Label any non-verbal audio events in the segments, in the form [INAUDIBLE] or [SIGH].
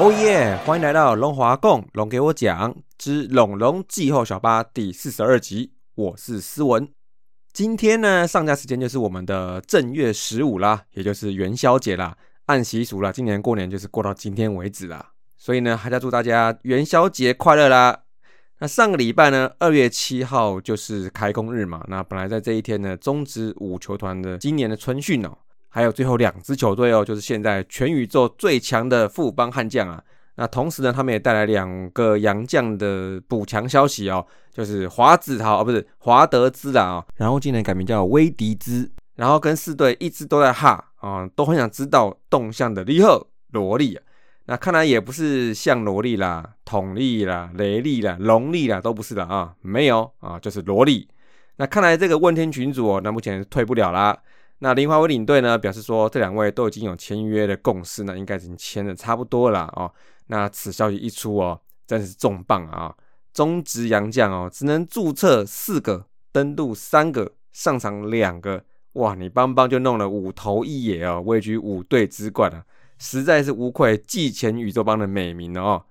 哦耶！欢迎来到龙华共龙给我讲之龙龙季后小八第四十二集，我是思文。今天呢，上架时间就是我们的正月十五啦，也就是元宵节啦。按习俗啦，今年过年就是过到今天为止啦。所以呢，还在祝大家元宵节快乐啦！那上个礼拜呢，二月七号就是开工日嘛。那本来在这一天呢，中职五球团的今年的春训哦。还有最后两支球队哦，就是现在全宇宙最强的富邦悍将啊。那同时呢，他们也带来两个洋将的补强消息哦，就是华子豪哦，不是华德兹啦啊。然后今年改名叫威迪兹，然后跟四队一直都在哈啊，都很想知道动向的利赫罗莉啊。那看来也不是像罗莉啦、统利啦、雷利啦、龙利啦，都不是的啊，没有啊，就是罗莉。那看来这个问天群主哦，那目前退不了啦。那林华威领队呢表示说，这两位都已经有签约的共识呢，应该已经签的差不多了哦。那此消息一出哦，真是重磅啊！中职洋将哦，只能注册四个，登录三个，上场两个，哇！你邦邦就弄了五头一野哦，位居五队之冠啊，实在是无愧季前宇宙帮的美名哦。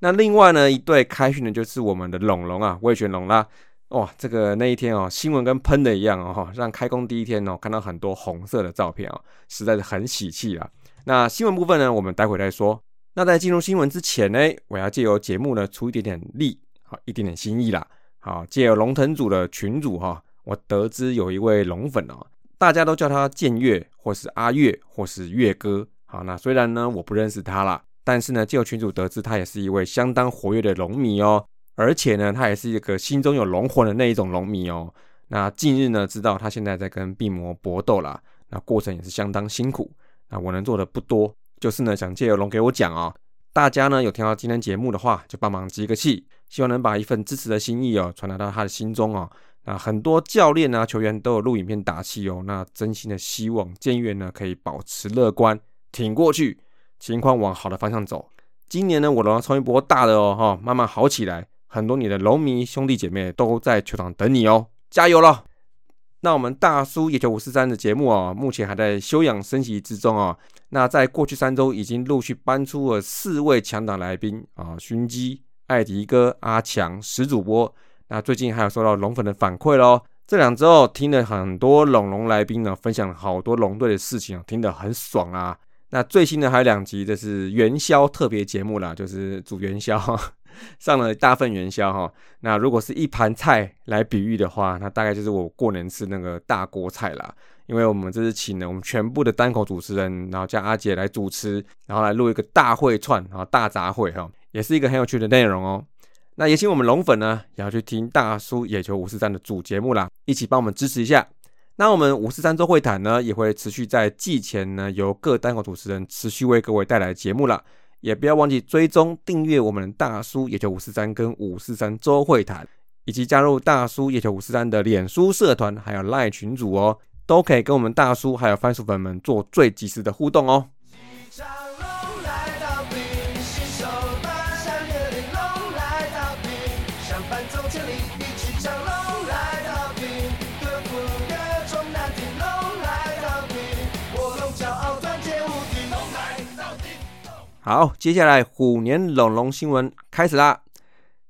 那另外呢，一队开训的就是我们的龙龙啊，魏全龙啦。哇，这个那一天哦，新闻跟喷的一样哦，让开工第一天哦，看到很多红色的照片哦，实在是很喜气啊。那新闻部分呢，我们待会再说。那在进入新闻之前呢，我要借由节目呢出一点点力，好一点点心意啦。好，借由龙腾组的群主哈，我得知有一位龙粉哦，大家都叫他建月，或是阿月，或是月哥。好，那虽然呢我不认识他啦，但是呢借由群主得知他也是一位相当活跃的龙迷哦。而且呢，他也是一个心中有龙魂的那一种龙迷哦。那近日呢，知道他现在在跟病魔搏斗啦，那过程也是相当辛苦。那我能做的不多，就是呢，想借由龙给我讲哦。大家呢有听到今天节目的话，就帮忙集个气，希望能把一份支持的心意哦传达到他的心中哦。那很多教练啊、球员都有录影片打气哦。那真心的希望建院呢可以保持乐观，挺过去，情况往好的方向走。今年呢，我龙冲一波大的哦，哈，慢慢好起来。很多你的龙迷兄弟姐妹都在球场等你哦，加油了！那我们大叔野球五四三的节目啊，目前还在休养生息之中啊。那在过去三周已经陆续搬出了四位强档来宾啊，勋基、艾迪哥、阿强、石主播。那最近还有收到龙粉的反馈喽，这两周听了很多龙龙来宾呢，分享了好多龙队的事情啊，听得很爽啊。那最新的还有两集，这是元宵特别节目啦，就是煮元宵。[LAUGHS] 上了大份元宵哈，那如果是一盘菜来比喻的话，那大概就是我过年吃那个大锅菜啦。因为我们这是请了我们全部的单口主持人，然后叫阿杰来主持，然后来录一个大会串，然后大杂烩哈，也是一个很有趣的内容哦。那也请我们龙粉呢，也要去听大叔野球五四三的主节目啦，一起帮我们支持一下。那我们五四三周会谈呢，也会持续在季前呢，由各单口主持人持续为各位带来节目了。也不要忘记追踪订阅我们大叔野球五四三跟五四三周会谈，以及加入大叔野球五四三的脸书社团，还有赖群组哦，都可以跟我们大叔还有番薯粉们做最及时的互动哦。好，接下来虎年龙龙新闻开始啦。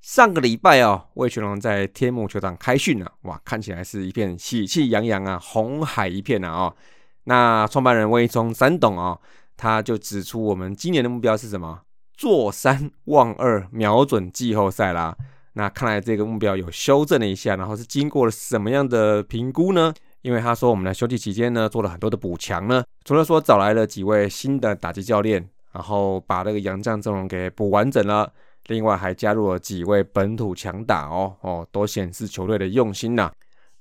上个礼拜哦，魏全龙在天幕球场开训了，哇，看起来是一片喜气洋洋啊，红海一片啊哦。那创办人魏忠三董哦，他就指出我们今年的目标是什么？坐三望二，瞄准季后赛啦。那看来这个目标有修正了一下，然后是经过了什么样的评估呢？因为他说我们在休息期间呢，做了很多的补强呢，除了说找来了几位新的打击教练。然后把那个洋将阵容给补完整了，另外还加入了几位本土强打哦哦，都显示球队的用心呐。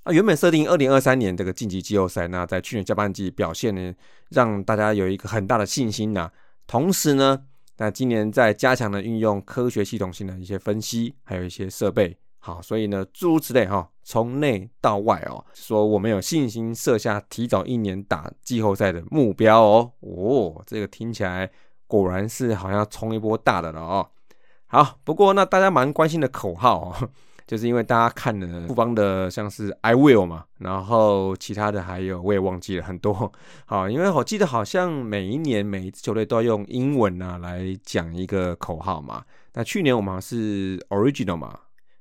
那原本设定二零二三年这个晋级季后赛，那在去年下半季表现呢，让大家有一个很大的信心呐。同时呢，那今年在加强的运用科学系统性的一些分析，还有一些设备，好，所以呢诸如此类哈，从内到外哦，说我们有信心设下提早一年打季后赛的目标哦哦，这个听起来。果然是好像冲一波大的了哦。好，不过那大家蛮关心的口号哦，[LAUGHS] 就是因为大家看了复方的像是 I will 嘛，然后其他的还有我也忘记了很多。[LAUGHS] 好，因为我记得好像每一年每一支球队都要用英文啊来讲一个口号嘛。那去年我们是 original 嘛，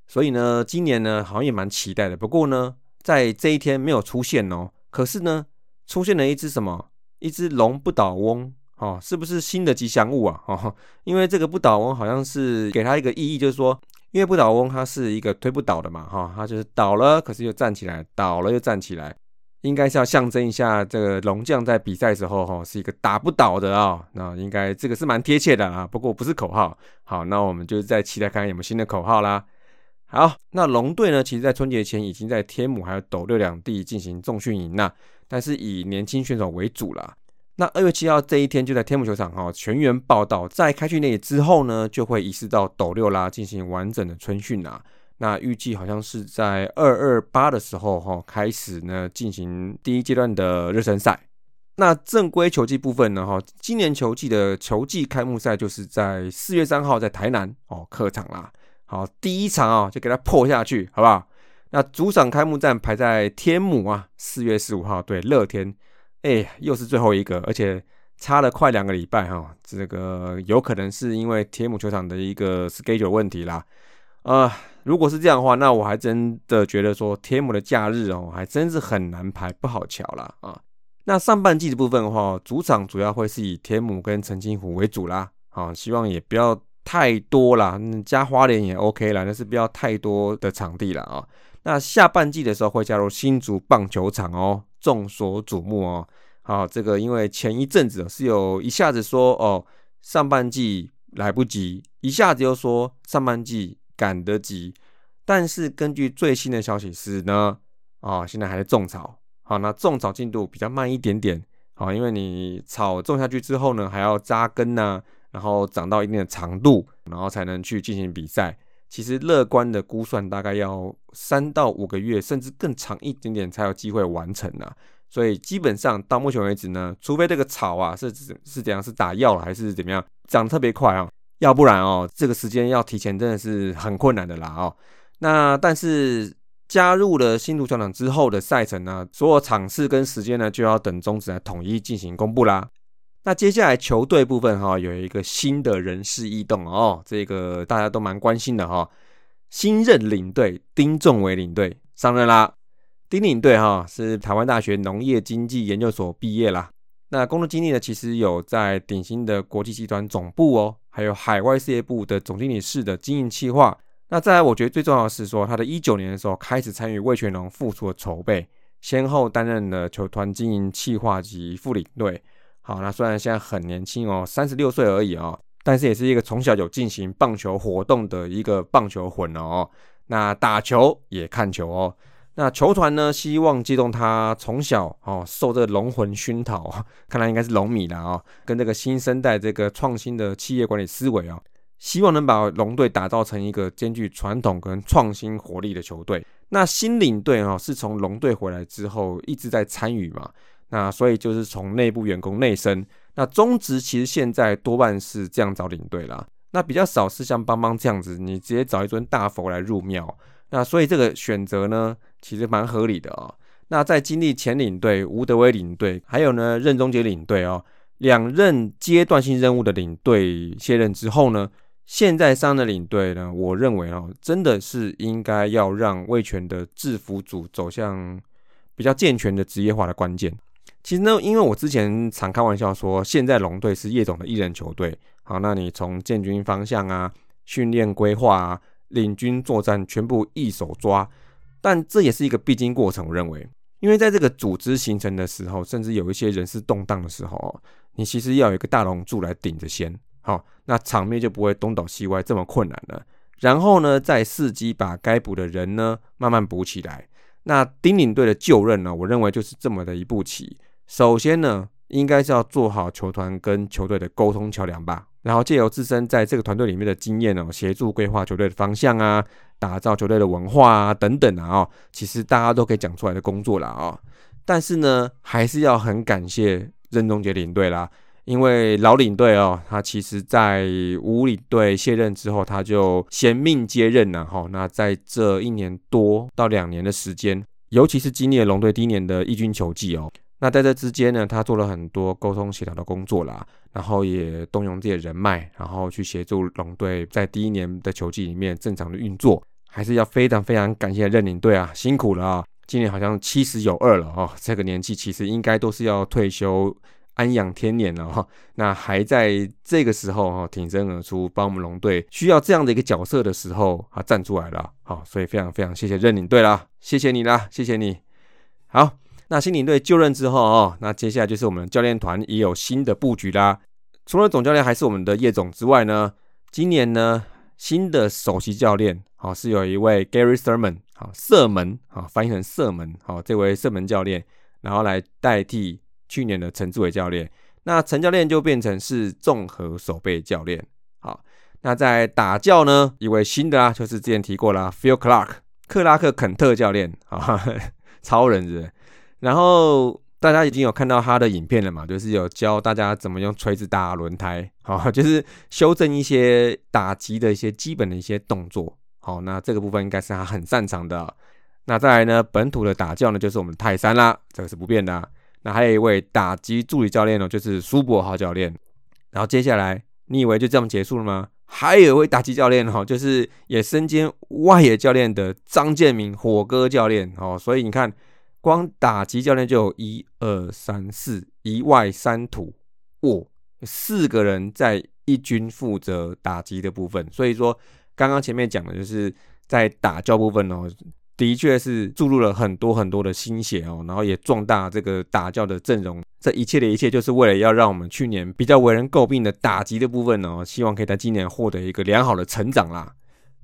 所以呢，今年呢好像也蛮期待的。不过呢，在这一天没有出现哦，可是呢，出现了一只什么？一只龙不倒翁。哦，是不是新的吉祥物啊？[LAUGHS] 哦，因为这个不倒翁好像是给他一个意义，就是说，因为不倒翁它是一个推不倒的嘛，哈，它就是倒了，可是又站起来，倒了又站起来，应该是要象征一下这个龙将在比赛时候，哈，是一个打不倒的啊。那应该这个是蛮贴切的啊。不过不是口号。好，那我们就在期待看看有没有新的口号啦。好，那龙队呢，其实在春节前已经在天母还有斗六两地进行重训营了，但是以年轻选手为主啦。那二月七号这一天就在天母球场哈全员报道，在开训练之后呢，就会移师到斗六啦进行完整的春训啊。那预计好像是在二二八的时候哈开始呢进行第一阶段的热身赛。那正规球季部分呢哈，今年球季的球季开幕赛就是在四月三号在台南哦客场啦。好，第一场啊就给它破下去，好不好？那主场开幕战排在天母啊，四月十五号对乐天。哎，又是最后一个，而且差了快两个礼拜哈。这个有可能是因为铁姆球场的一个 schedule 问题啦。啊，如果是这样的话，那我还真的觉得说铁姆的假日哦，还真是很难排，不好瞧啦啊。那上半季的部分的话，主场主要会是以铁姆跟澄清湖为主啦。啊，希望也不要太多啦，加花莲也 OK 啦，但是不要太多的场地了啊。那下半季的时候会加入新竹棒球场哦。众所瞩目哦，好，这个因为前一阵子是有一下子说哦，上半季来不及，一下子又说上半季赶得及，但是根据最新的消息是呢，啊，现在还在种草，好，那种草进度比较慢一点点，好，因为你草种下去之后呢，还要扎根呐，然后长到一定的长度，然后才能去进行比赛。其实乐观的估算，大概要三到五个月，甚至更长一点点才有机会完成呢。所以基本上到目前为止呢，除非这个草啊是是怎样是打药了还是怎么样长特别快啊，要不然哦这个时间要提前真的是很困难的啦哦。那但是加入了新竹球场之后的赛程呢，所有场次跟时间呢就要等中止来统一进行公布啦。那接下来球队部分哈，有一个新的人事异动哦，这个大家都蛮关心的哈。新任领队丁仲伟领队上任啦。丁领队哈是台湾大学农业经济研究所毕业啦。那工作经历呢，其实有在鼎新的国际集团总部哦，还有海外事业部的总经理室的经营企划。那再来，我觉得最重要的是说，他的一九年的时候开始参与魏全龙复出的筹备，先后担任了球团经营企划及副领队。好，那虽然现在很年轻哦，三十六岁而已哦，但是也是一个从小有进行棒球活动的一个棒球魂哦。那打球也看球哦。那球团呢，希望借动他从小哦受这个龙魂熏陶，看来应该是龙米了哦，跟这个新生代这个创新的企业管理思维哦，希望能把龙队打造成一个兼具传统跟创新活力的球队。那新领队哦，是从龙队回来之后一直在参与嘛。那所以就是从内部员工内升，那中职其实现在多半是这样找领队啦，那比较少是像邦邦这样子，你直接找一尊大佛来入庙。那所以这个选择呢，其实蛮合理的哦。那在经历前领队吴德威领队，还有呢任中杰领队哦，两任阶段性任务的领队卸任之后呢，现在上的领队呢，我认为哦，真的是应该要让魏权的制服组走向比较健全的职业化的关键。其实呢，因为我之前常开玩笑说，现在龙队是叶总的一人球队。好，那你从建军方向啊、训练规划啊、领军作战，全部一手抓。但这也是一个必经过程，我认为，因为在这个组织形成的时候，甚至有一些人事动荡的时候，你其实要有一个大龙柱来顶着先，好，那场面就不会东倒西歪这么困难了。然后呢，再伺机把该补的人呢慢慢补起来。那丁领队的就任呢，我认为就是这么的一步棋。首先呢，应该是要做好球团跟球队的沟通桥梁吧，然后借由自身在这个团队里面的经验哦，协助规划球队的方向啊，打造球队的文化啊等等啊哦，其实大家都可以讲出来的工作了啊。但是呢，还是要很感谢任中杰领队啦，因为老领队哦，他其实在五领队卸任之后，他就衔命接任了哈。那在这一年多到两年的时间，尤其是经历了龙队第一年的义军球季哦，那在这之间呢，他做了很多沟通协调的工作啦，然后也动用自己的人脉，然后去协助龙队在第一年的球季里面正常的运作，还是要非常非常感谢任领队啊，辛苦了啊！今年好像七十有二了哦，这个年纪其实应该都是要退休。安养天年了哈，[LAUGHS] 那还在这个时候哈挺身而出，帮我们龙队需要这样的一个角色的时候啊站出来了，好，所以非常非常谢谢任领队啦，谢谢你啦，谢谢你。好，那新领队就任之后哦，那接下来就是我们教练团也有新的布局啦。除了总教练还是我们的叶总之外呢，今年呢新的首席教练好是有一位 Gary Sermon 好射门好翻译成射门好这位射门教练，然后来代替。去年的陈志伟教练，那陈教练就变成是综合守备教练。好，那在打教呢，一位新的啊，就是之前提过了，Phil Clark，克拉克肯特教练啊，[LAUGHS] 超人是。然后大家已经有看到他的影片了嘛，就是有教大家怎么用锤子打轮胎，好，[LAUGHS] 就是修正一些打击的一些基本的一些动作。好，那这个部分应该是他很擅长的。那再来呢，本土的打教呢，就是我们泰山啦，这个是不变的。那还有一位打击助理教练哦，就是苏博豪教练。然后接下来，你以为就这样结束了吗？还有一位打击教练哈，就是也身兼外野教练的张建明火哥教练哦。所以你看，光打击教练就有一二三四一外三土，哇，四个人在一军负责打击的部分。所以说，刚刚前面讲的就是在打教部分哦。的确是注入了很多很多的心血哦，然后也壮大这个打教的阵容。这一切的一切，就是为了要让我们去年比较为人诟病的打击的部分呢，希望可以在今年获得一个良好的成长啦。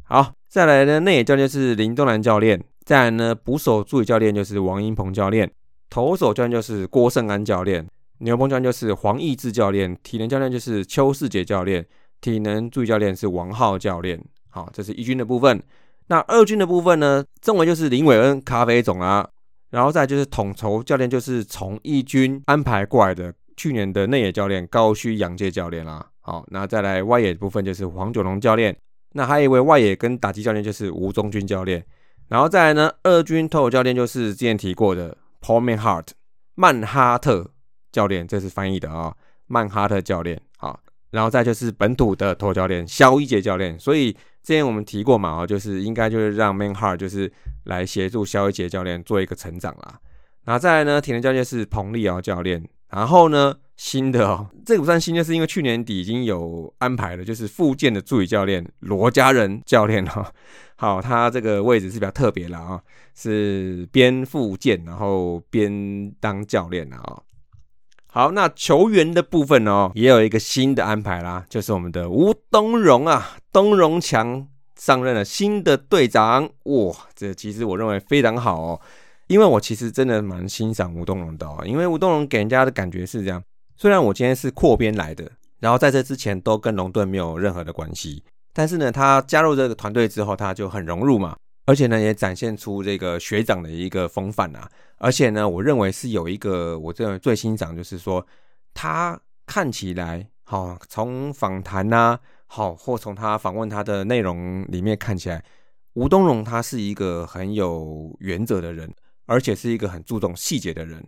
好，再来呢，内野教练是林东南教练，再来呢，捕手助理教练就是王英鹏教练，投手教练就是郭胜安教练，牛棚教练就是黄义志教练，体能教练就是邱世杰教练，体能助理教练是王浩教练。好，这是一军的部分。那二军的部分呢？正为就是林伟恩咖啡总啊，然后再就是统筹教练，就是从一军安排过来的去年的内野教练高须洋介教练啦。好，那再来外野部分就是黄九龙教练，那还有一位外野跟打击教练就是吴宗军教练，然后再来呢，二军投手教练就是之前提过的 Paul Manhart 曼哈特教练，这是翻译的啊，曼哈特教练。啊，然后再就是本土的投教练肖一杰教练，所以。之前我们提过嘛，哦，就是应该就是让 Man Hart 就是来协助肖一杰教练做一个成长啦。那再来呢，体能教练是彭立尧教练。然后呢，新的哦，这个不算新，就是因为去年底已经有安排了，就是复健的助理教练罗家人教练哈。好，他这个位置是比较特别了啊，是边复健然后边当教练的啊。好，那球员的部分哦，也有一个新的安排啦，就是我们的吴东荣啊，东荣强上任了新的队长，哇，这其实我认为非常好哦，因为我其实真的蛮欣赏吴东荣的哦，因为吴东荣给人家的感觉是这样，虽然我今天是扩编来的，然后在这之前都跟龙队没有任何的关系，但是呢，他加入这个团队之后，他就很融入嘛。而且呢，也展现出这个学长的一个风范啊！而且呢，我认为是有一个我这最欣赏，就是说他看起来好，从访谈呐，好，或从他访问他的内容里面看起来，吴东荣他是一个很有原则的人，而且是一个很注重细节的人。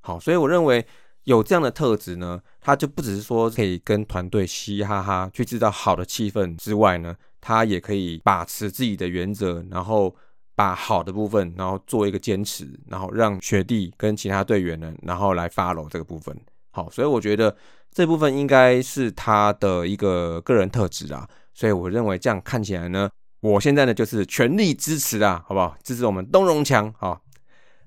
好，所以我认为有这样的特质呢，他就不只是说可以跟团队嘻嘻哈哈，去制造好的气氛之外呢。他也可以把持自己的原则，然后把好的部分，然后做一个坚持，然后让学弟跟其他队员呢，然后来 follow 这个部分。好，所以我觉得这部分应该是他的一个个人特质啊。所以我认为这样看起来呢，我现在呢就是全力支持啊，好不好？支持我们东荣强。好，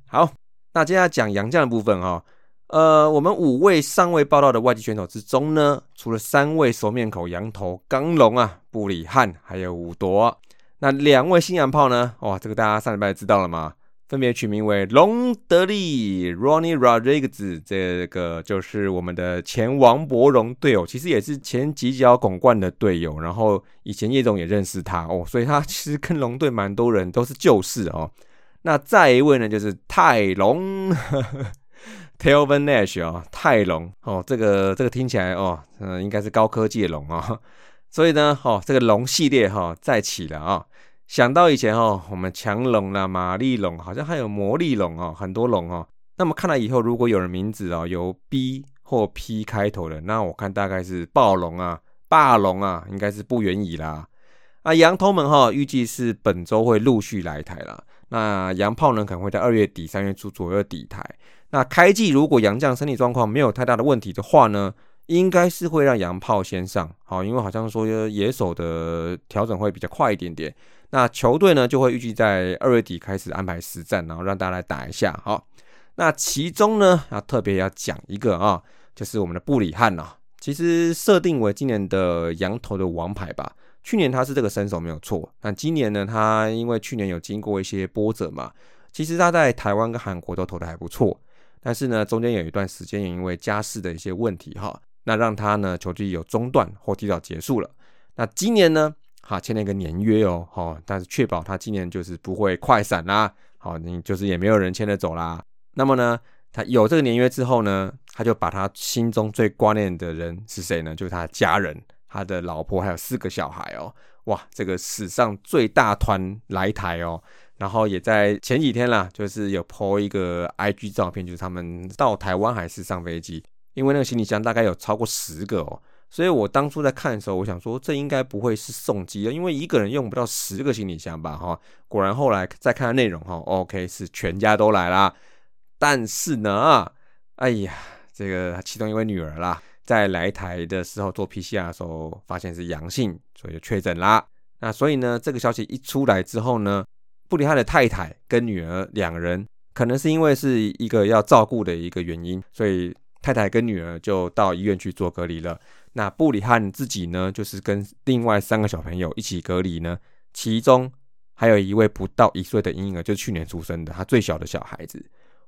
好，那接下来讲杨将的部分哈。呃，我们五位尚未报道的外籍选手之中呢，除了三位熟面孔羊头刚龙啊，布里汉还有五夺，那两位新洋炮呢？哇，这个大家上礼拜知道了吗？分别取名为隆德利 （Ronnie Rodriguez），这个就是我们的前王伯荣队友，其实也是前几角拱冠的队友。然后以前叶总也认识他哦，所以他其实跟龙队蛮多人都是旧识哦。那再一位呢，就是泰隆。Tailven Nash 哦，泰龙哦，这个这个听起来哦，嗯，应该是高科技的龙哦。所以呢，哦，这个龙系列哈再起了啊。想到以前哦，我们强龙啦、玛丽龙，好像还有魔力龙哦，很多龙哦。那么看来以后，如果有人名字哦由 B 或 P 开头的，那我看大概是暴龙啊、霸龙啊，应该是不远矣啦。啊，羊头们哈，预计是本周会陆续来台了。那洋炮呢，可能会在二月底、三月初左右抵台。那开季如果杨将身体状况没有太大的问题的话呢，应该是会让洋炮先上。好，因为好像说野手的调整会比较快一点点。那球队呢，就会预计在二月底开始安排实战，然后让大家来打一下。好，那其中呢，要特别要讲一个啊，就是我们的布里汉呐，其实设定为今年的羊头的王牌吧。去年他是这个身手没有错，但今年呢，他因为去年有经过一些波折嘛，其实他在台湾跟韩国都投的还不错，但是呢，中间有一段时间也因为家事的一些问题哈，那让他呢球季有中断或提早结束了。那今年呢，哈签了一个年约哦，好，但是确保他今年就是不会快闪啦，好，你就是也没有人签得走啦。那么呢，他有这个年约之后呢，他就把他心中最挂念的人是谁呢？就是他的家人。他的老婆还有四个小孩哦，哇，这个史上最大团来台哦，然后也在前几天啦，就是有 po 一个 IG 照片，就是他们到台湾还是上飞机，因为那个行李箱大概有超过十个哦，所以我当初在看的时候，我想说这应该不会是送机的，因为一个人用不到十个行李箱吧，哈，果然后来再看内容哈，OK 是全家都来啦，但是呢，哎呀，这个其中一位女儿啦。在来台的时候做 PCR 的时候，发现是阳性，所以就确诊啦。那所以呢，这个消息一出来之后呢，布里汉的太太跟女儿两人，可能是因为是一个要照顾的一个原因，所以太太跟女儿就到医院去做隔离了。那布里汉自己呢，就是跟另外三个小朋友一起隔离呢，其中还有一位不到一岁的婴儿，就是去年出生的，他最小的小孩子。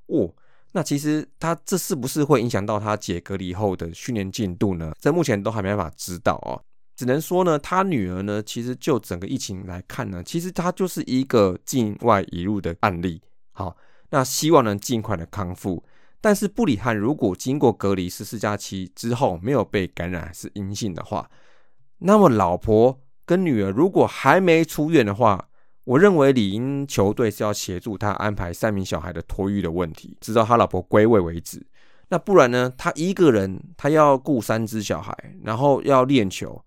哦。那其实他这是不是会影响到他解隔离后的训练进度呢？这目前都还没办法知道哦，只能说呢，他女儿呢，其实就整个疫情来看呢，其实他就是一个境外移入的案例。好，那希望能尽快的康复。但是布里汉如果经过隔离十四假期之后没有被感染是阴性的话，那么老婆跟女儿如果还没出院的话，我认为理应球队是要协助他安排三名小孩的托育的问题，直到他老婆归位为止。那不然呢？他一个人他要顾三只小孩，然后要练球。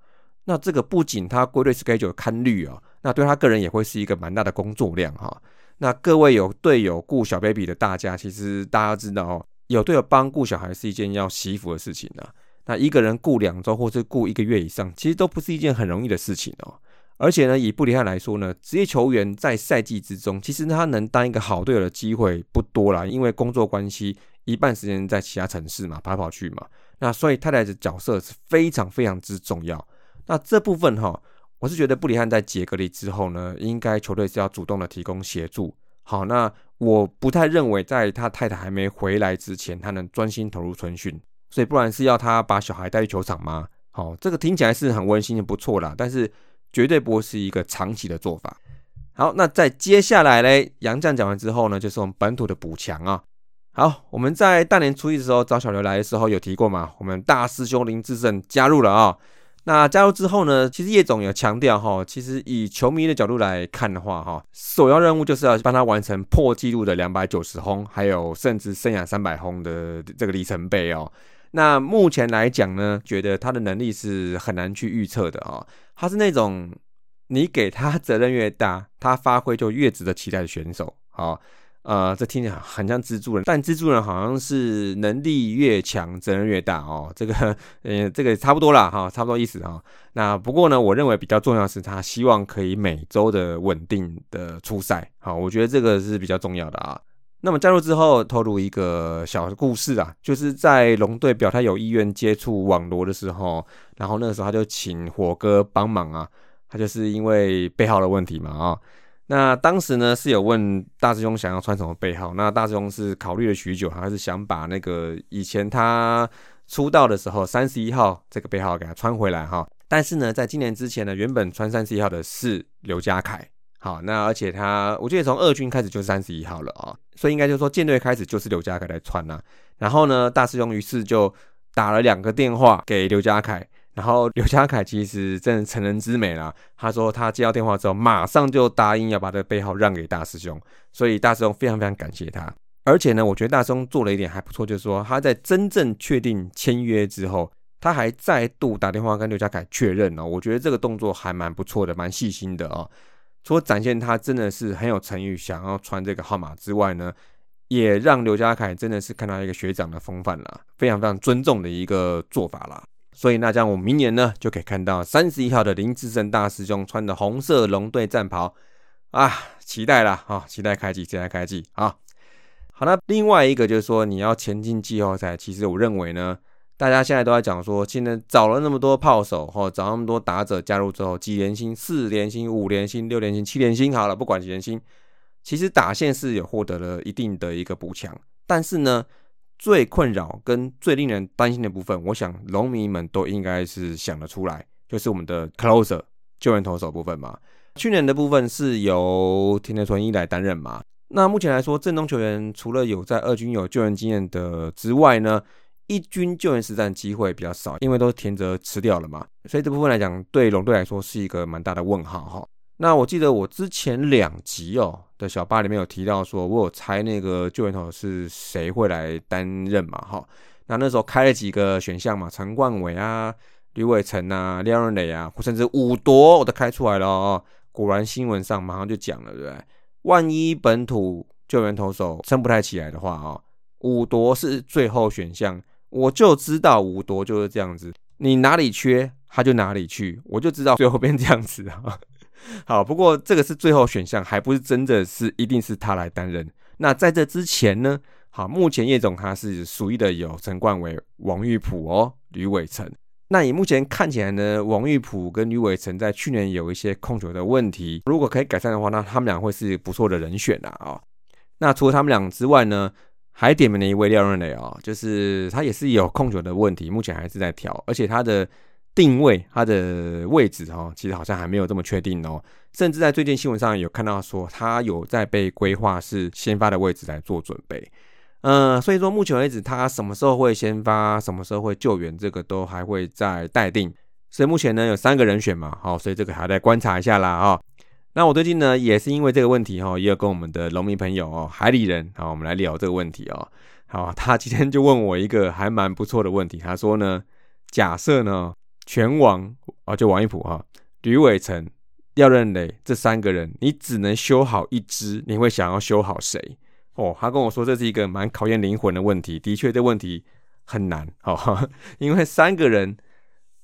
那这个不仅他归队 schedule 看绿啊，那对他个人也会是一个蛮大的工作量哈。那各位有队友顾小 baby 的大家，其实大家知道哦，有队友帮顾小孩是一件要惜福的事情啊。那一个人顾两周或是顾一个月以上，其实都不是一件很容易的事情哦。而且呢，以布里汉来说呢，职业球员在赛季之中，其实他能当一个好队友的机会不多啦，因为工作关系，一半时间在其他城市嘛，跑跑去嘛。那所以太太的角色是非常非常之重要。那这部分哈，我是觉得布里汉在解隔离之后呢，应该球队是要主动的提供协助。好，那我不太认为在他太太还没回来之前，他能专心投入春训。所以不然是要他把小孩带去球场吗？好，这个听起来是很温馨的，不错啦。但是。绝对不会是一个长期的做法。好，那在接下来嘞，杨将讲完之后呢，就是我们本土的补强啊。好，我们在大年初一的时候找小刘来的时候有提过嘛，我们大师兄林志胜加入了啊。那加入之后呢，其实叶总有强调哈，其实以球迷的角度来看的话哈，首要任务就是要帮他完成破纪录的两百九十轰，还有甚至生涯三百轰的这个里程碑哦。那目前来讲呢，觉得他的能力是很难去预测的啊。他是那种你给他责任越大，他发挥就越值得期待的选手。好，呃，这听起来很像蜘蛛人，但蜘蛛人好像是能力越强，责任越大哦。[LAUGHS] 这个，呃，这个差不多啦，哈，差不多意思哈。那不过呢，我认为比较重要是他希望可以每周的稳定的出赛。好，我觉得这个是比较重要的啊。那么加入之后，透露一个小故事啊，就是在龙队表态有意愿接触网罗的时候，然后那个时候他就请火哥帮忙啊，他就是因为背号的问题嘛啊，那当时呢是有问大师兄想要穿什么背号，那大师兄是考虑了许久，还是想把那个以前他出道的时候三十一号这个背号给他穿回来哈，但是呢，在今年之前呢，原本穿三十一号的是刘家凯。好，那而且他，我记得从二军开始就是三十一号了啊，所以应该就说舰队开始就是刘家凯来穿呐。然后呢，大师兄于是就打了两个电话给刘家凯，然后刘家凯其实真的成人之美啦。他说他接到电话之后，马上就答应要把这个背号让给大师兄，所以大师兄非常非常感谢他。而且呢，我觉得大师兄做了一点还不错，就是说他在真正确定签约之后，他还再度打电话跟刘家凯确认哦。我觉得这个动作还蛮不错的，蛮细心的哦。除了展现他真的是很有诚意，想要穿这个号码之外呢。也让刘家凯真的是看到一个学长的风范了，非常非常尊重的一个做法啦。所以那这样，我明年呢就可以看到三十一号的林志胜大师兄穿的红色龙队战袍啊，期待了啊，期待开季，期待开季啊。好那另外一个就是说，你要前进季后赛，其实我认为呢，大家现在都在讲说，现在找了那么多炮手，或找那么多打者加入之后，几连星、四连星、五连星、六连星、七连星，好了，不管几连星。其实打线是有获得了一定的一个补强，但是呢，最困扰跟最令人担心的部分，我想龙迷们都应该是想得出来，就是我们的 closer 救援投手部分嘛。去年的部分是由田内纯一来担任嘛。那目前来说，正东球员除了有在二军有救援经验的之外呢，一军救援实战机会比较少，因为都是田泽吃掉了嘛。所以这部分来讲，对龙队来说是一个蛮大的问号哈。那我记得我之前两集哦的小八里面有提到说，我有猜那个救援头是谁会来担任嘛？哈，那那时候开了几个选项嘛，陈冠伟啊、吕伟成啊、廖润磊啊，甚至五夺我都开出来了哦。果然新闻上马上就讲了，对不对？万一本土救援投手撑不太起来的话啊，五夺是最后选项。我就知道五夺就是这样子，你哪里缺他就哪里去，我就知道最后变这样子啊。好，不过这个是最后选项，还不是真的是一定是他来担任。那在这之前呢？好，目前叶总他是属意的有陈冠伟、王玉普哦、吕伟成。那以目前看起来呢，王玉普跟吕伟成在去年有一些控球的问题，如果可以改善的话，那他们俩会是不错的人选呐啊。那除了他们俩之外呢，还点名了一位廖润磊哦，就是他也是有控球的问题，目前还是在调，而且他的。定位它的位置哈，其实好像还没有这么确定哦。甚至在最近新闻上有看到说，他有在被规划是先发的位置来做准备。嗯，所以说目前为止，他什么时候会先发，什么时候会救援，这个都还会在待定。所以目前呢有三个人选嘛，好，所以这个还在观察一下啦啊。那我最近呢也是因为这个问题哈，也有跟我们的农民朋友哦，海里人好，我们来聊这个问题哦。好，他今天就问我一个还蛮不错的问题，他说呢，假设呢。拳王啊，就王一普哈，吕伟成、廖任磊这三个人，你只能修好一支，你会想要修好谁？哦，他跟我说这是一个蛮考验灵魂的问题，的确这问题很难哦，[LAUGHS] 因为三个人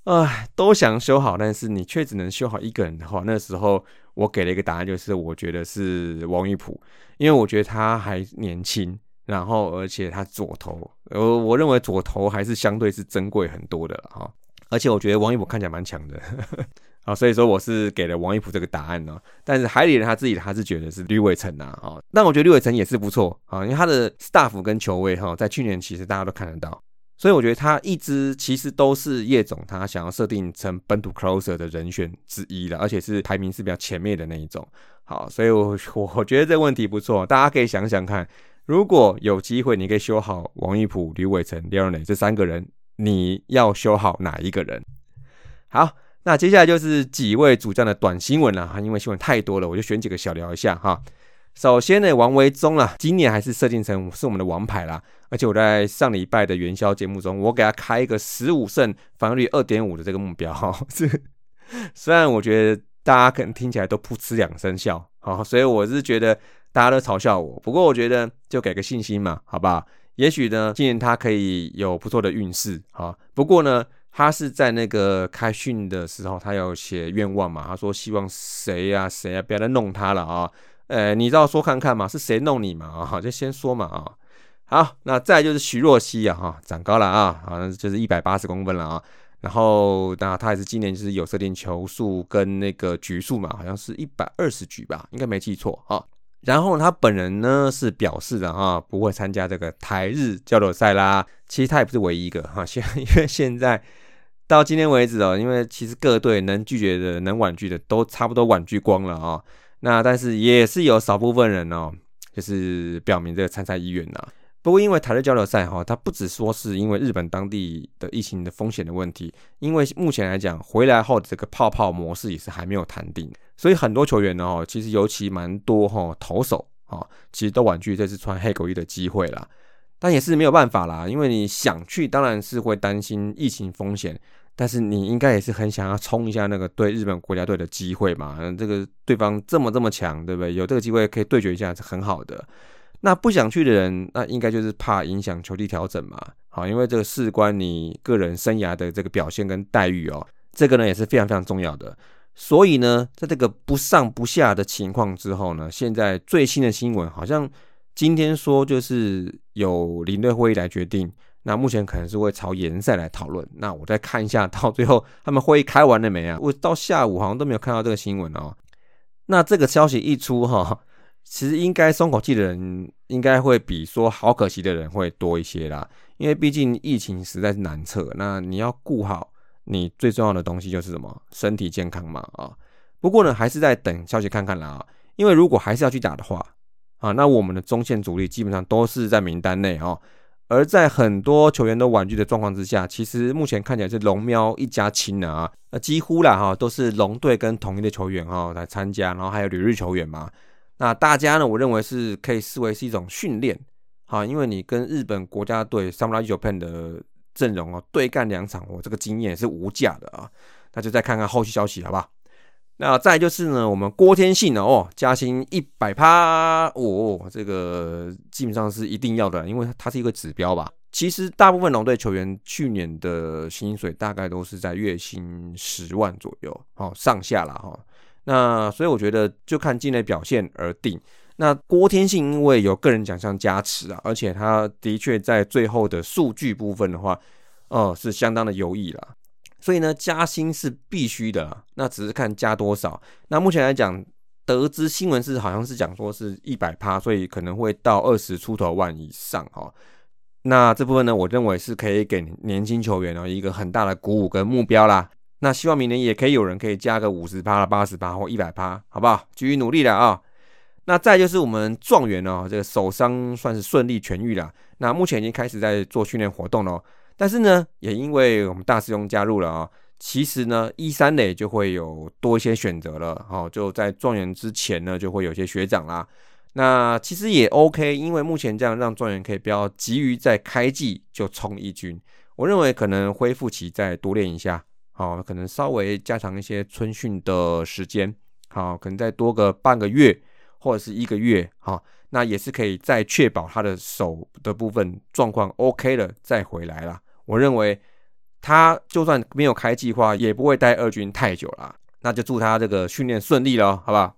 啊都想修好，但是你却只能修好一个人的话，那时候我给了一个答案，就是我觉得是王一普，因为我觉得他还年轻，然后而且他左投，呃，我认为左投还是相对是珍贵很多的哈。而且我觉得王一普看起来蛮强的，[LAUGHS] 啊，所以说我是给了王一普这个答案呢。但是海里人他自己他是觉得是吕伟成呐，啊，但我觉得吕伟成也是不错啊，因为他的 staff 跟球位哈，在去年其实大家都看得到，所以我觉得他一直其实都是叶总他想要设定成本土 closer 的人选之一了，而且是排名是比较前面的那一种。好，所以我我觉得这问题不错，大家可以想想看，如果有机会，你可以修好王一普、吕伟成、廖磊这三个人。你要修好哪一个人？好，那接下来就是几位主将的短新闻了哈，因为新闻太多了，我就选几个小聊一下哈。首先呢，王维忠啊，今年还是设定成是我们的王牌啦，而且我在上礼拜的元宵节目中，我给他开一个十五胜防御率二点五的这个目标哈。这虽然我觉得大家可能听起来都噗嗤两声笑，好，所以我是觉得大家都嘲笑我，不过我觉得就给个信心嘛，好吧？也许呢，今年他可以有不错的运势啊。不过呢，他是在那个开训的时候，他有写愿望嘛？他说希望谁呀谁呀不要再弄他了啊。呃，你知道说看看嘛，是谁弄你嘛？啊，就先说嘛啊。好，那再就是徐若曦啊，哈，长高了啊，好像就是一百八十公分了啊。然后那他也是今年就是有设定球数跟那个局数嘛，好像是一百二十局吧，应该没记错啊。然后他本人呢是表示的哈，不会参加这个台日交流赛啦。其实他也不是唯一一个哈，[LAUGHS] 现因为现在到今天为止哦，因为其实各队能拒绝的、能婉拒的都差不多婉拒光了啊。那但是也是有少部分人哦，就是表明这个参赛意愿呐。不过，因为台日交流赛哈，它不只说是因为日本当地的疫情的风险的问题，因为目前来讲回来后的这个泡泡模式也是还没有谈定，所以很多球员呢，哦，其实尤其蛮多哈投手哈，其实都婉拒这次穿黑狗衣的机会啦。但也是没有办法啦，因为你想去，当然是会担心疫情风险，但是你应该也是很想要冲一下那个对日本国家队的机会嘛。这个对方这么这么强，对不对？有这个机会可以对决一下是很好的。那不想去的人，那应该就是怕影响球技调整嘛。好，因为这个事关你个人生涯的这个表现跟待遇哦，这个呢也是非常非常重要的。所以呢，在这个不上不下的情况之后呢，现在最新的新闻好像今天说就是有领队会议来决定，那目前可能是会朝联赛来讨论。那我再看一下，到最后他们会议开完了没啊？我到下午好像都没有看到这个新闻哦。那这个消息一出哈。其实应该松口气的人，应该会比说好可惜的人会多一些啦。因为毕竟疫情实在是难测，那你要顾好你最重要的东西就是什么？身体健康嘛啊。不过呢，还是在等消息看看啦。因为如果还是要去打的话啊，那我们的中线主力基本上都是在名单内哦。而在很多球员都婉拒的状况之下，其实目前看起来是龙喵一家亲的啊。那几乎啦哈，都是龙队跟统一的球员哈来参加，然后还有旅日球员嘛。那大家呢？我认为是可以视为是一种训练，好，因为你跟日本国家队 Samurai Japan 的阵容哦对干两场，我这个经验是无价的啊。那就再看看后续消息，好不好？那再就是呢，我们郭天信哦，加薪一百趴哦，这个基本上是一定要的，因为它是一个指标吧。其实大部分龙队球员去年的薪水大概都是在月薪十万左右，好上下了哈。那所以我觉得就看境内表现而定。那郭天信因为有个人奖项加持啊，而且他的确在最后的数据部分的话，哦是相当的优异了。所以呢，加薪是必须的。那只是看加多少。那目前来讲，得知新闻是好像是讲说是一百趴，所以可能会到二十出头万以上哈。那这部分呢，我认为是可以给年轻球员哦一个很大的鼓舞跟目标啦。那希望明年也可以有人可以加个五十趴了、八十趴或一百趴，好不好？继续努力了啊！那再就是我们状元哦，这个手伤算是顺利痊愈了。那目前已经开始在做训练活动了。但是呢，也因为我们大师兄加入了啊，其实呢，一三垒就会有多一些选择了。好，就在状元之前呢，就会有些学长啦。那其实也 OK，因为目前这样让状元可以不要急于在开季就冲一军。我认为可能恢复期再多练一下。哦，可能稍微加长一些春训的时间，好，可能再多个半个月或者是一个月，好，那也是可以再确保他的手的部分状况 OK 了再回来啦。我认为他就算没有开计划，也不会待二军太久了。那就祝他这个训练顺利了，好不好？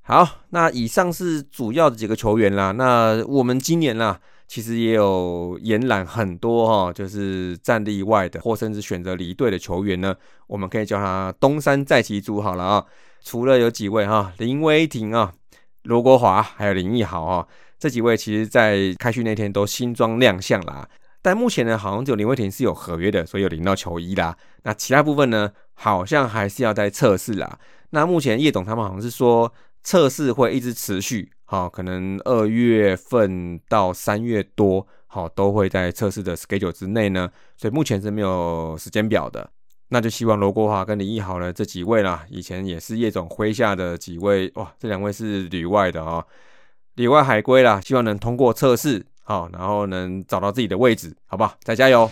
好，那以上是主要的几个球员啦。那我们今年啦。其实也有延揽很多哈，就是战力外的，或甚至选择离队的球员呢。我们可以叫他东山再起组好了啊。除了有几位哈，林威霆啊、罗国华还有林奕豪啊，这几位其实在开训那天都新装亮相啦。但目前呢，好像只有林威霆是有合约的，所以有领到球衣啦。那其他部分呢，好像还是要在测试啦。那目前叶董他们好像是说测试会一直持续。好，可能二月份到三月多，好都会在测试的 schedule 之内呢，所以目前是没有时间表的。那就希望罗国华跟李毅豪呢这几位啦，以前也是叶总麾下的几位，哇，这两位是里外的哦，里外海归啦，希望能通过测试，好，然后能找到自己的位置，好不好？再加油！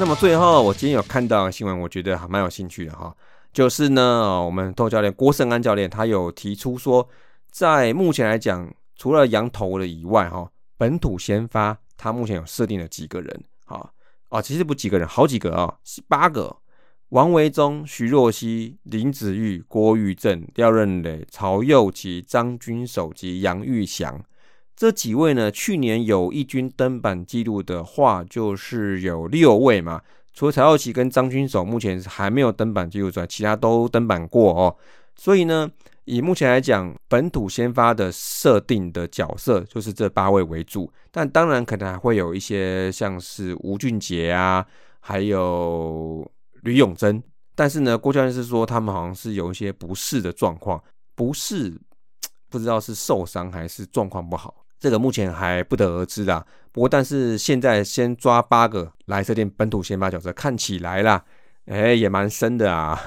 那么最后，我今天有看到新闻，我觉得还蛮有兴趣的哈。就是呢，我们豆教练郭胜安教练他有提出说，在目前来讲，除了羊头的以外哈，本土先发他目前有设定了几个人啊啊，其实不几个人，好几个啊，八个：王维忠、徐若曦、林子玉、郭玉正、廖任磊、曹佑琪、张军守及杨玉祥。这几位呢？去年有一军登板记录的话，就是有六位嘛。除了柴耀奇跟张军守目前还没有登板记录之外，其他都登板过哦。所以呢，以目前来讲，本土先发的设定的角色就是这八位为主，但当然可能还会有一些像是吴俊杰啊，还有吕永贞。但是呢，郭教练是说他们好像是有一些不适的状况，不适 [TSK] 不知道是受伤还是状况不好，这个目前还不得而知啦。不过，但是现在先抓八个来设定本土先发角色，看起来啦，哎，也蛮深的啊。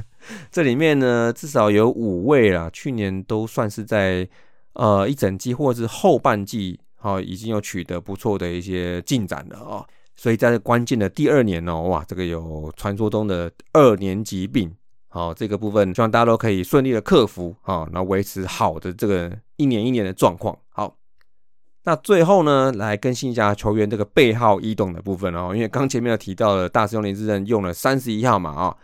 [LAUGHS] 这里面呢，至少有五位啦，去年都算是在呃一整季或者是后半季，好，已经有取得不错的一些进展了哦。所以在这关键的第二年哦，哇，这个有传说中的二年疾病，好，这个部分希望大家都可以顺利的克服啊，然后维持好的这个一年一年的状况。好，那最后呢，来更新一下球员这个背号移动的部分哦，因为刚前面有提到了大师兄林志任用了三十一号嘛啊，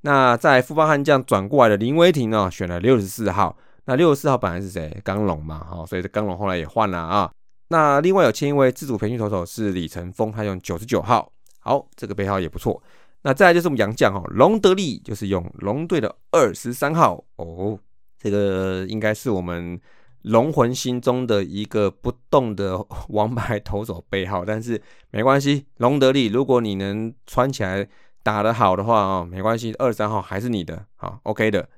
那在富邦悍将转过来的林威霆呢，选了六十四号，那六十四号本来是谁？刚龙嘛，哈，所以这刚龙后来也换了啊。那另外有签一位自主培训投手是李成峰，他用九十九号，好，这个背号也不错。那再来就是我们杨将哦，龙德利就是用龙队的二十三号哦，这个应该是我们龙魂心中的一个不动的王牌投手背号，但是没关系，龙德利，如果你能穿起来打得好的话哦，没关系，二十三号还是你的，好，OK 的。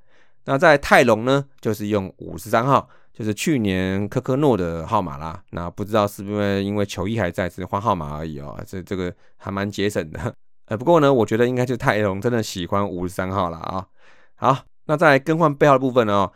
那在泰隆呢，就是用五十三号。就是去年科科诺的号码啦，那不知道是不是因为球衣还在，只是换号码而已哦。这这个还蛮节省的。呃，[LAUGHS] 不过呢，我觉得应该就泰隆真的喜欢五十三号了啊。好，那在更换背号的部分哦，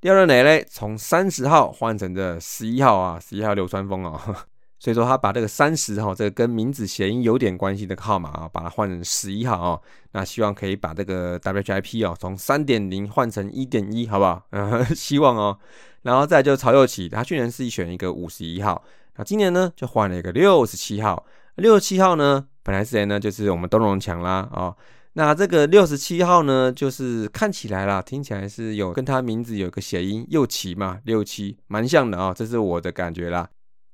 廖任磊嘞从三十号换成这十一号啊，十一号流川枫哦。[LAUGHS] 所以说他把这个三十号这个跟名字谐音有点关系的号码啊，把它换成十一号哦。那希望可以把这个 WHIP 哦从三点零换成一点一，好不好？嗯，[LAUGHS] 希望哦。然后再就曹佑启，他去年是选一个五十一号，那今年呢就换了一个六十七号。六十七号呢，本来是谁呢？就是我们东荣强啦哦。那这个六十七号呢，就是看起来啦，听起来是有跟他名字有个谐音，右旗嘛，六七蛮像的啊，这是我的感觉啦。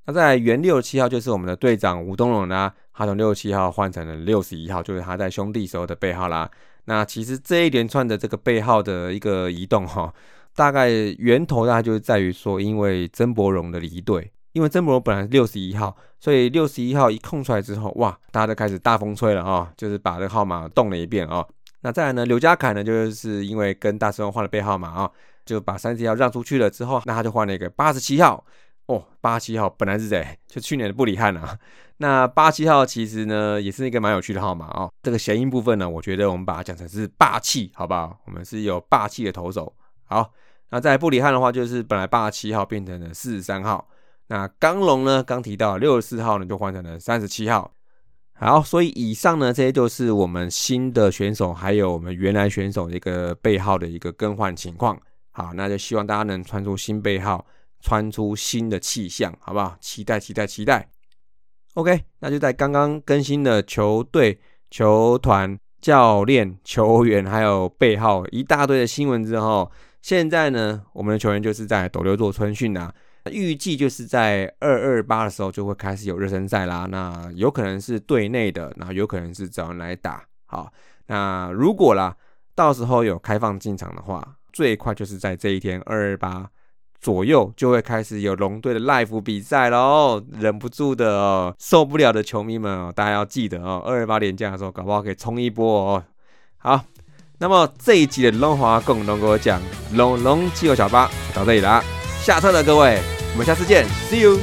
那在原六十七号就是我们的队长吴东荣啦，他从六十七号换成了六十一号，就是他在兄弟时候的背号啦。那其实这一连串的这个背号的一个移动哈。大概源头大概就是在于说，因为曾伯荣的离队，因为曾伯荣本来是六十一号，所以六十一号一空出来之后，哇，大家都开始大风吹了啊，就是把这个号码动了一遍啊。那再来呢，刘家凯呢，就是因为跟大师兄换了背号码啊，就把三十一号让出去了之后，那他就换了一个八十七号哦，八十七号本来是谁？就去年的布里汉啊。[LAUGHS] 那八七号其实呢，也是一个蛮有趣的号码哦。这个谐音部分呢，我觉得我们把它讲成是霸气，好不好？我们是有霸气的投手，好。那在布里汉的话，就是本来八十七号变成了四十三号。那刚龙呢，刚提到六十四号呢，就换成了三十七号。好，所以以上呢，这些就是我们新的选手，还有我们原来选手一个背号的一个更换情况。好，那就希望大家能穿出新背号，穿出新的气象，好不好？期待，期待，期待。OK，那就在刚刚更新的球队、球团、教练、球员，还有背号一大堆的新闻之后。现在呢，我们的球员就是在斗六做春训啊，预计就是在二二八的时候就会开始有热身赛啦。那有可能是队内的，然后有可能是找人来打。好，那如果啦，到时候有开放进场的话，最快就是在这一天二二八左右就会开始有龙队的 live 比赛喽。忍不住的哦，受不了的球迷们哦，大家要记得哦，二二八连假的时候，搞不好可以冲一波哦。好。那么这一集的龙华共同给我讲龙龙气候小巴到这里啦，下车了各位，我们下次见，See you。